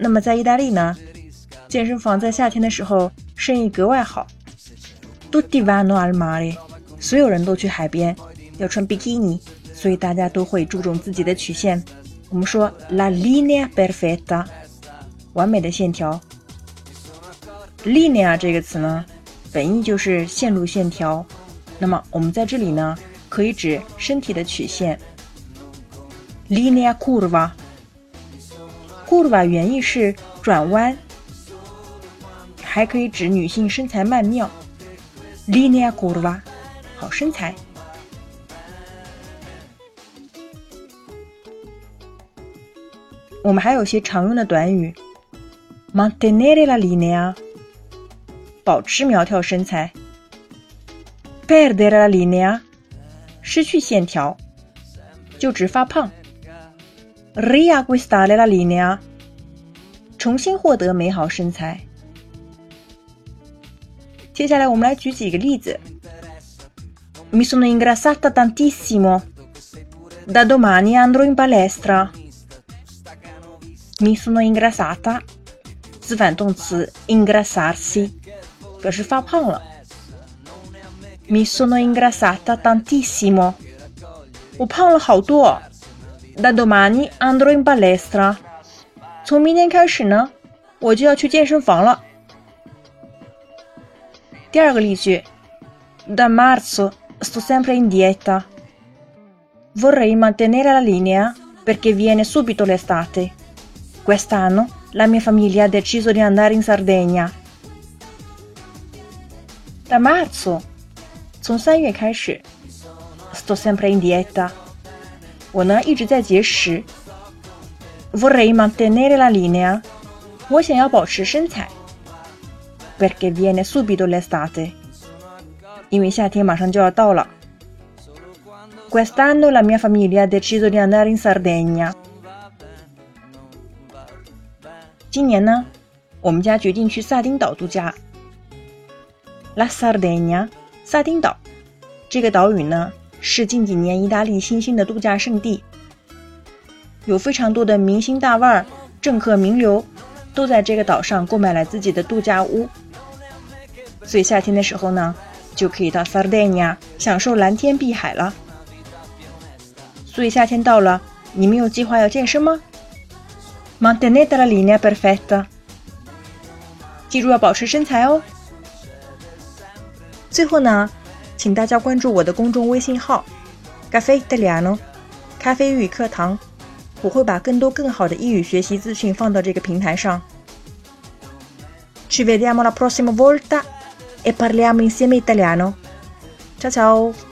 那么在意大利呢，健身房在夏天的时候生意格外好。Tutti vanno al mare。所有人都去海边，要穿比基尼，所以大家都会注重自己的曲线。我们说 la linea perfetta，完美的线条。linea 这个词呢，本意就是线路线条。那么我们在这里呢，可以指身体的曲线。linea curva curva 原意是转弯，还可以指女性身材曼妙。linea curva。好身材。我们还有些常用的短语：mantenere la linea，保持苗条身材；perdere la linea，失去线条，就指发胖 ；riacquistare la linea，重新获得美好身材。接下来，我们来举几个例子。Mi sono ingrassata tantissimo. Da domani andrò in palestra. Mi sono ingrassata. 自反动词 ingrassarsi 表示发胖了。Mi sono ingrassata tantissimo. 我胖了好多。 Da domani andrò in palestra. 从明天开始呢，我就要去健身房了。第二个例句：Da marzo sto sempre in dieta. Vorrei mantenere la linea perché viene subito l'estate. Quest'anno la mia famiglia ha deciso di andare in Sardegna. Da marzo, 从三月开始，sto sempre in dieta， 我呢一直在节食。Vorrei mantenere la linea，我想要保持身材。Perché viene subito l'estate，因为夏天马上就要到了。Quest'anno la mia famiglia ha deciso di andare in Sardegna。今年呢，我们家决定去萨丁岛度假。La Sardegna，萨丁岛，这个岛屿呢是近几年意大利新兴的度假胜地，有非常多的明星大腕、政客名流都在这个岛上购买了自己的度假屋，所以夏天的时候呢。就可以到 Sardinia 享受蓝天碧海了。所以夏天到了，你们有计划要健身吗？Mantenete la linea perfetta，记住要保持身材哦。最后呢，请大家关注我的公众微信号 “Cafe Italiano”，咖啡英语课堂，我会把更多更好的英语学习资讯放到这个平台上。Ci vediamo la prossima volta. e parliamo insieme italiano. Ciao ciao!